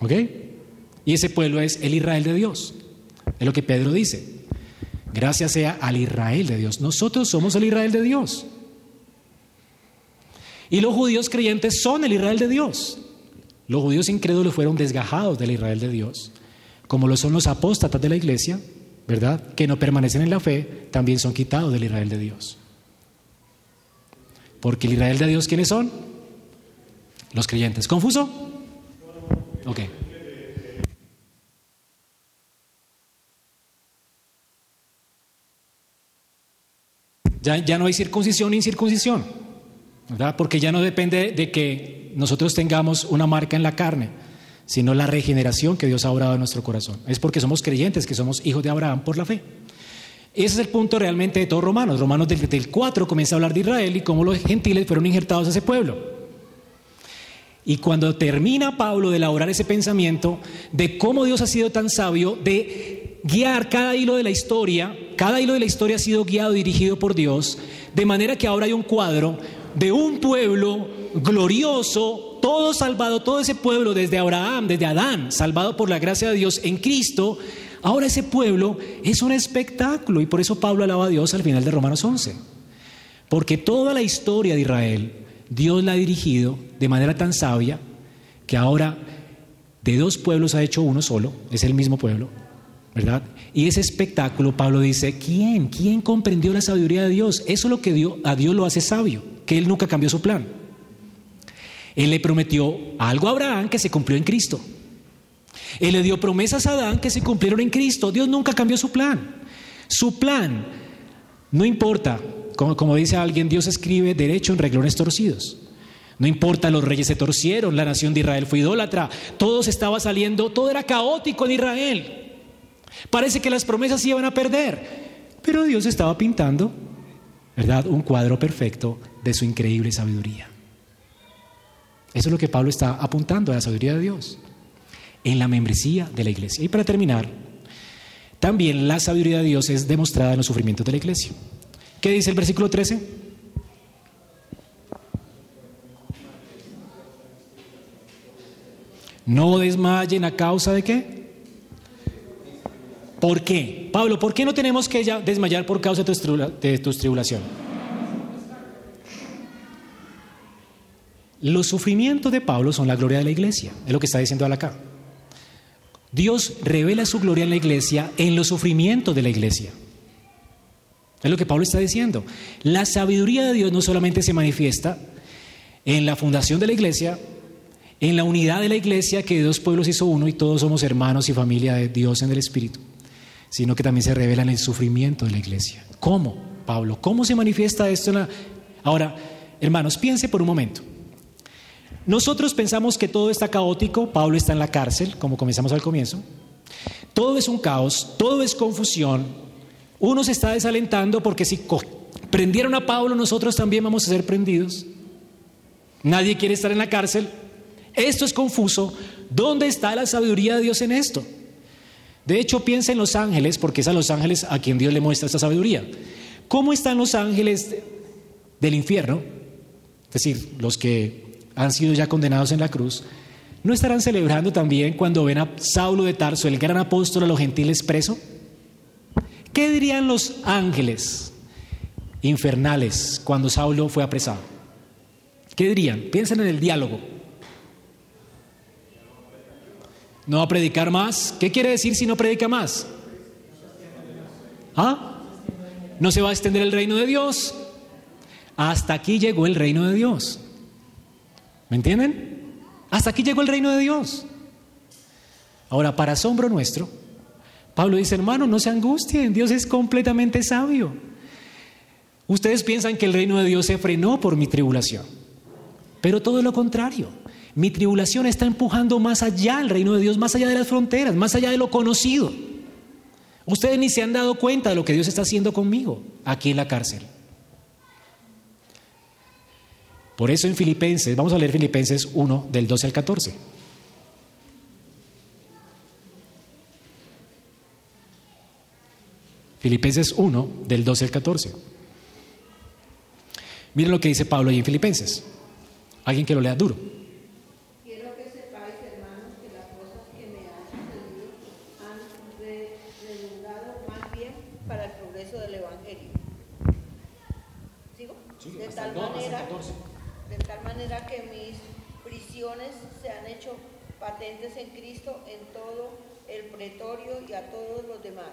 ¿Ok? Y ese pueblo es el Israel de Dios. Es lo que Pedro dice. Gracias sea al Israel de Dios. Nosotros somos el Israel de Dios. Y los judíos creyentes son el Israel de Dios. Los judíos incrédulos fueron desgajados del Israel de Dios como lo son los apóstatas de la iglesia, ¿verdad? Que no permanecen en la fe, también son quitados del Israel de Dios. Porque el Israel de Dios, ¿quiénes son? Los creyentes. ¿Confuso? Ok. Ya, ya no hay circuncisión ni incircuncisión, Porque ya no depende de que nosotros tengamos una marca en la carne sino la regeneración que Dios ha obrado en nuestro corazón. Es porque somos creyentes, que somos hijos de Abraham por la fe. Ese es el punto realmente de todos Romanos. Romanos del, del 4 comienza a hablar de Israel y cómo los gentiles fueron injertados a ese pueblo. Y cuando termina Pablo de elaborar ese pensamiento de cómo Dios ha sido tan sabio de guiar cada hilo de la historia, cada hilo de la historia ha sido guiado y dirigido por Dios, de manera que ahora hay un cuadro de un pueblo glorioso, todo salvado, todo ese pueblo desde Abraham, desde Adán, salvado por la gracia de Dios en Cristo, ahora ese pueblo es un espectáculo y por eso Pablo alaba a Dios al final de Romanos 11. Porque toda la historia de Israel, Dios la ha dirigido de manera tan sabia que ahora de dos pueblos ha hecho uno solo, es el mismo pueblo, ¿verdad? Y ese espectáculo, Pablo dice, ¿quién? ¿Quién comprendió la sabiduría de Dios? Eso es lo que Dios, a Dios lo hace sabio, que Él nunca cambió su plan. Él le prometió algo a Abraham que se cumplió en Cristo. Él le dio promesas a Adán que se cumplieron en Cristo. Dios nunca cambió su plan. Su plan, no importa, como, como dice alguien, Dios escribe derecho en reglones torcidos. No importa, los reyes se torcieron, la nación de Israel fue idólatra, todo se estaba saliendo, todo era caótico en Israel. Parece que las promesas se iban a perder, pero Dios estaba pintando, ¿verdad? Un cuadro perfecto de su increíble sabiduría. Eso es lo que Pablo está apuntando a la sabiduría de Dios en la membresía de la iglesia. Y para terminar, también la sabiduría de Dios es demostrada en los sufrimientos de la iglesia. ¿Qué dice el versículo 13? No desmayen a causa de qué? ¿Por qué? Pablo, ¿por qué no tenemos que ya desmayar por causa de tus tribulaciones? Los sufrimientos de Pablo son la gloria de la iglesia, es lo que está diciendo acá. Dios revela su gloria en la iglesia en los sufrimientos de la iglesia. Es lo que Pablo está diciendo. La sabiduría de Dios no solamente se manifiesta en la fundación de la iglesia, en la unidad de la iglesia, que dos pueblos hizo uno y todos somos hermanos y familia de Dios en el Espíritu, sino que también se revela en el sufrimiento de la iglesia. ¿Cómo, Pablo? ¿Cómo se manifiesta esto? En la... Ahora, hermanos, piense por un momento. Nosotros pensamos que todo está caótico, Pablo está en la cárcel, como comenzamos al comienzo. Todo es un caos, todo es confusión. Uno se está desalentando porque si prendieron a Pablo, nosotros también vamos a ser prendidos. Nadie quiere estar en la cárcel. Esto es confuso. ¿Dónde está la sabiduría de Dios en esto? De hecho, piensa en los ángeles, porque es a los ángeles a quien Dios le muestra esta sabiduría. ¿Cómo están los ángeles del infierno? Es decir, los que han sido ya condenados en la cruz, ¿no estarán celebrando también cuando ven a Saulo de Tarso, el gran apóstol a los gentiles preso? ¿Qué dirían los ángeles infernales cuando Saulo fue apresado? ¿Qué dirían? Piensen en el diálogo. ¿No va a predicar más? ¿Qué quiere decir si no predica más? ¿Ah? No se va a extender el reino de Dios. Hasta aquí llegó el reino de Dios. ¿Me entienden? Hasta aquí llegó el reino de Dios. Ahora, para asombro nuestro, Pablo dice, hermano, no se angustien, Dios es completamente sabio. Ustedes piensan que el reino de Dios se frenó por mi tribulación, pero todo lo contrario. Mi tribulación está empujando más allá el reino de Dios, más allá de las fronteras, más allá de lo conocido. Ustedes ni se han dado cuenta de lo que Dios está haciendo conmigo aquí en la cárcel. Por eso en Filipenses, vamos a leer Filipenses 1 del 12 al 14. Filipenses 1 del 12 al 14. Miren lo que dice Pablo ahí en Filipenses. Alguien que lo lea duro. Quiero que sepáis, hermanos, que las cosas que me han sucedido han redundado más bien para el progreso del Evangelio. ¿Sigo? de tal manera de tal manera que mis prisiones se han hecho patentes en Cristo en todo el pretorio y a todos los demás.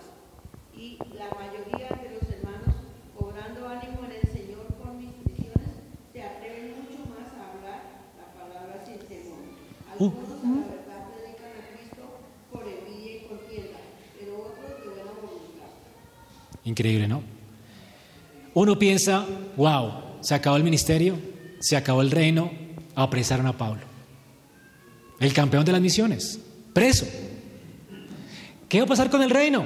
Y la mayoría de los hermanos, cobrando ánimo en el Señor con mis prisiones, se atreven mucho más a hablar la palabra sin temor. Algunos a la verdad predican a Cristo por envidia y contienda, pero otros de buena voluntad. Increíble, ¿no? Uno piensa, wow, se acabó el ministerio, se acabó el reino, apresaron a Pablo. El campeón de las misiones, preso. ¿Qué va a pasar con el reino?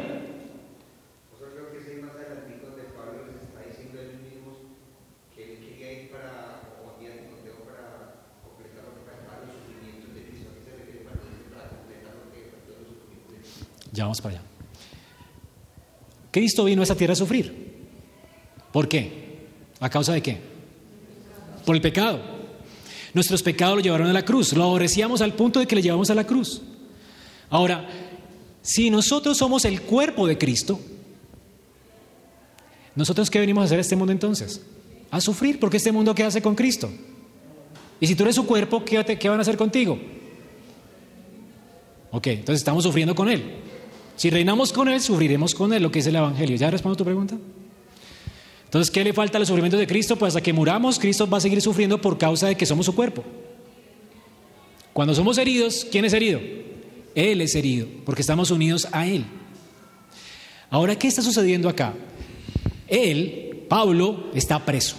Ya vamos para allá. Cristo vino a esta tierra a sufrir. ¿Por qué? ¿A causa de qué? El pecado. Nuestros pecados lo llevaron a la cruz, lo aborrecíamos al punto de que le llevamos a la cruz. Ahora, si nosotros somos el cuerpo de Cristo, ¿nosotros qué venimos a hacer a este mundo entonces? A sufrir, porque este mundo ¿qué hace con Cristo? Y si tú eres su cuerpo, ¿qué, qué van a hacer contigo? Ok, entonces estamos sufriendo con Él. Si reinamos con Él, sufriremos con Él, lo que es el Evangelio. ¿Ya respondo a tu pregunta? Entonces, ¿qué le falta al sufrimiento de Cristo? Pues hasta que muramos, Cristo va a seguir sufriendo por causa de que somos su cuerpo. Cuando somos heridos, ¿quién es herido? Él es herido, porque estamos unidos a Él. Ahora, ¿qué está sucediendo acá? Él, Pablo, está preso.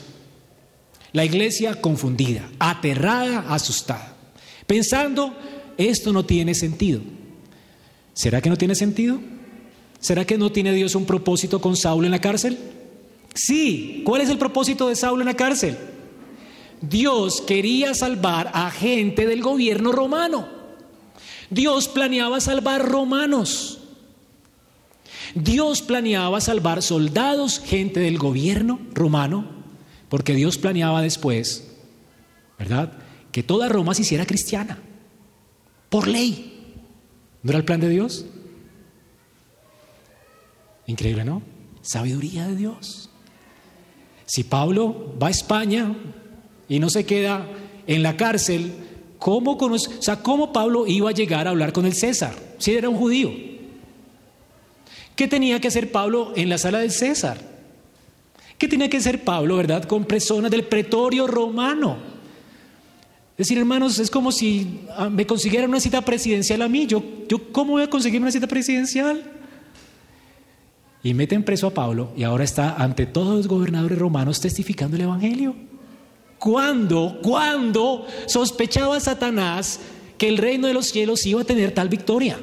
La iglesia confundida, aterrada, asustada, pensando, esto no tiene sentido. ¿Será que no tiene sentido? ¿Será que no tiene Dios un propósito con Saulo en la cárcel? Sí, ¿cuál es el propósito de Saulo en la cárcel? Dios quería salvar a gente del gobierno romano. Dios planeaba salvar romanos. Dios planeaba salvar soldados, gente del gobierno romano, porque Dios planeaba después, ¿verdad? Que toda Roma se hiciera cristiana, por ley. ¿No era el plan de Dios? Increíble, ¿no? Sabiduría de Dios. Si Pablo va a España y no se queda en la cárcel, ¿cómo, conoce, o sea, ¿cómo Pablo iba a llegar a hablar con el César si era un judío? ¿Qué tenía que hacer Pablo en la sala del César? ¿Qué tenía que hacer Pablo, verdad, con personas del pretorio romano? Es decir, hermanos, es como si ah, me consiguieran una cita presidencial a mí. Yo, yo, ¿Cómo voy a conseguir una cita presidencial? Y meten preso a Pablo y ahora está ante todos los gobernadores romanos testificando el Evangelio. ¿Cuándo, cuándo sospechaba Satanás que el reino de los cielos iba a tener tal victoria?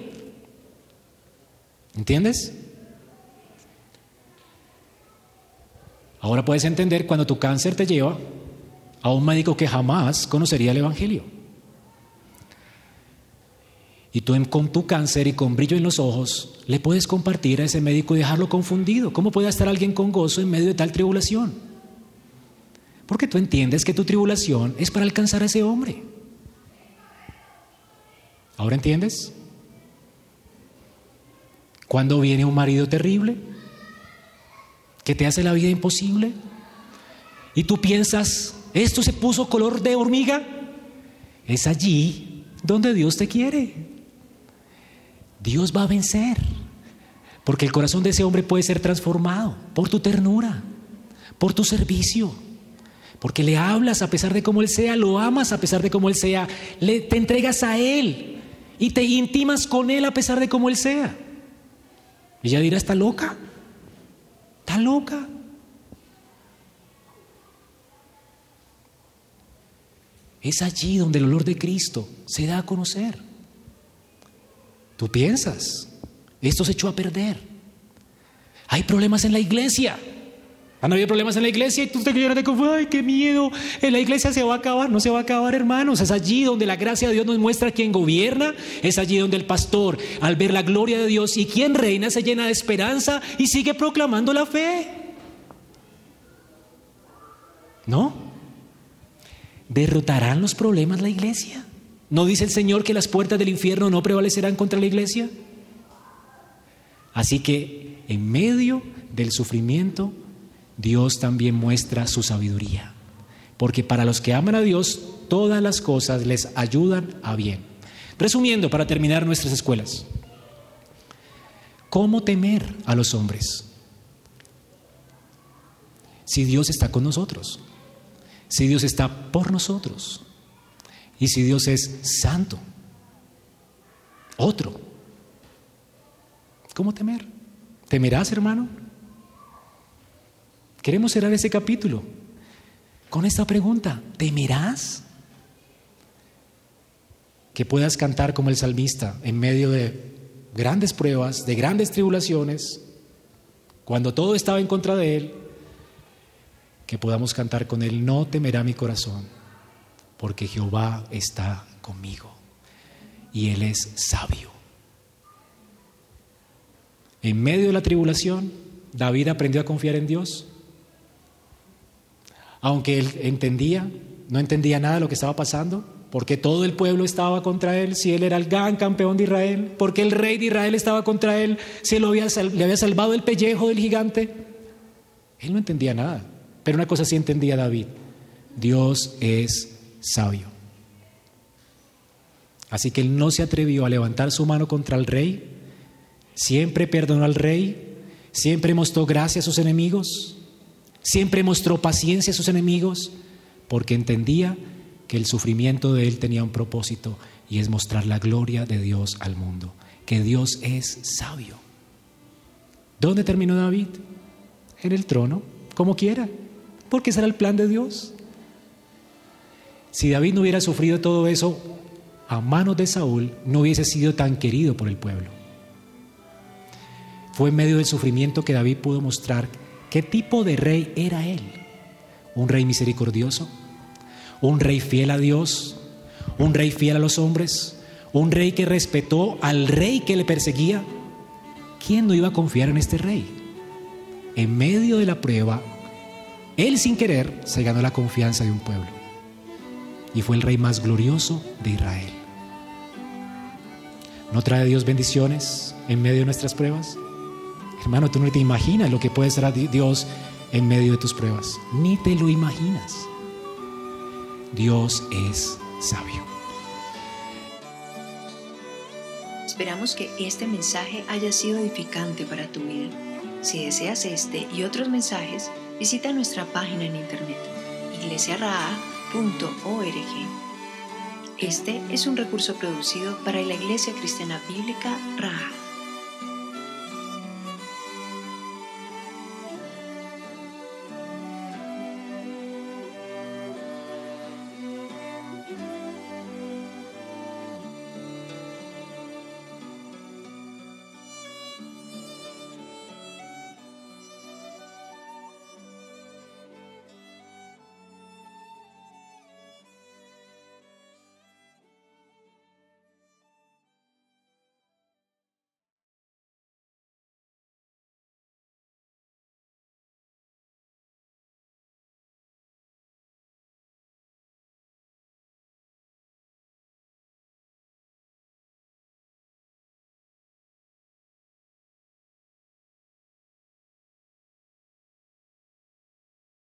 ¿Entiendes? Ahora puedes entender cuando tu cáncer te lleva a un médico que jamás conocería el Evangelio. Y tú con tu cáncer y con brillo en los ojos le puedes compartir a ese médico y dejarlo confundido. ¿Cómo puede estar alguien con gozo en medio de tal tribulación? Porque tú entiendes que tu tribulación es para alcanzar a ese hombre. ¿Ahora entiendes? Cuando viene un marido terrible que te hace la vida imposible y tú piensas, esto se puso color de hormiga, es allí donde Dios te quiere. Dios va a vencer. Porque el corazón de ese hombre puede ser transformado por tu ternura, por tu servicio. Porque le hablas a pesar de cómo él sea, lo amas a pesar de cómo él sea, le, te entregas a él y te intimas con él a pesar de cómo él sea. Ella dirá, está loca, está loca. Es allí donde el olor de Cristo se da a conocer. Tú piensas, esto se echó a perder. Hay problemas en la iglesia. Han habido problemas en la iglesia y tú te quedas como, ay, qué miedo. En la iglesia se va a acabar, no se va a acabar, hermanos. Es allí donde la gracia de Dios nos muestra quién gobierna. Es allí donde el pastor, al ver la gloria de Dios y quien reina, se llena de esperanza y sigue proclamando la fe. ¿No? ¿Derrotarán los problemas la iglesia? ¿No dice el Señor que las puertas del infierno no prevalecerán contra la iglesia? Así que en medio del sufrimiento, Dios también muestra su sabiduría. Porque para los que aman a Dios, todas las cosas les ayudan a bien. Resumiendo, para terminar nuestras escuelas, ¿cómo temer a los hombres? Si Dios está con nosotros, si Dios está por nosotros y si Dios es santo, otro, ¿cómo temer? ¿Temerás, hermano? Queremos cerrar ese capítulo con esta pregunta. ¿Temerás? Que puedas cantar como el salmista en medio de grandes pruebas, de grandes tribulaciones, cuando todo estaba en contra de él, que podamos cantar con él, no temerá mi corazón, porque Jehová está conmigo y él es sabio. En medio de la tribulación, David aprendió a confiar en Dios aunque él entendía, no entendía nada de lo que estaba pasando, porque todo el pueblo estaba contra él, si él era el gran campeón de Israel, porque el rey de Israel estaba contra él, si él le había salvado el pellejo del gigante. Él no entendía nada, pero una cosa sí entendía David, Dios es sabio. Así que él no se atrevió a levantar su mano contra el rey, siempre perdonó al rey, siempre mostró gracia a sus enemigos, Siempre mostró paciencia a sus enemigos porque entendía que el sufrimiento de él tenía un propósito y es mostrar la gloria de Dios al mundo, que Dios es sabio. ¿Dónde terminó David? En el trono, como quiera, porque ese era el plan de Dios. Si David no hubiera sufrido todo eso a manos de Saúl, no hubiese sido tan querido por el pueblo. Fue en medio del sufrimiento que David pudo mostrar ¿Qué tipo de rey era él? ¿Un rey misericordioso? ¿Un rey fiel a Dios? ¿Un rey fiel a los hombres? ¿Un rey que respetó al rey que le perseguía? ¿Quién no iba a confiar en este rey? En medio de la prueba, él sin querer se ganó la confianza de un pueblo y fue el rey más glorioso de Israel. ¿No trae Dios bendiciones en medio de nuestras pruebas? Hermano, tú no te imaginas lo que puede ser Dios en medio de tus pruebas. Ni te lo imaginas. Dios es sabio. Esperamos que este mensaje haya sido edificante para tu vida. Si deseas este y otros mensajes, visita nuestra página en internet, Iglesia Ra este es un recurso producido para la Iglesia Cristiana Bíblica Raha.